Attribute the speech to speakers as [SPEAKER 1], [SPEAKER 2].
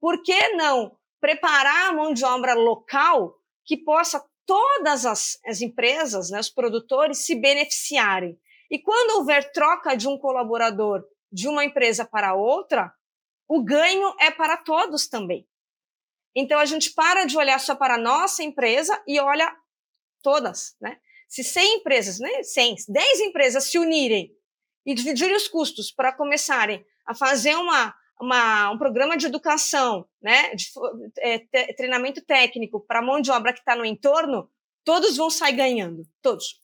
[SPEAKER 1] por que não preparar a mão de obra local que possa todas as, as empresas, né, os produtores, se beneficiarem? E quando houver troca de um colaborador de uma empresa para outra, o ganho é para todos também. Então a gente para de olhar só para a nossa empresa e olha todas, né? Se 100 empresas, né, 100, 10 empresas se unirem e dividirem os custos para começarem a fazer uma, uma, um programa de educação, né, de é, treinamento técnico para a mão de obra que está no entorno, todos vão sair ganhando, todos.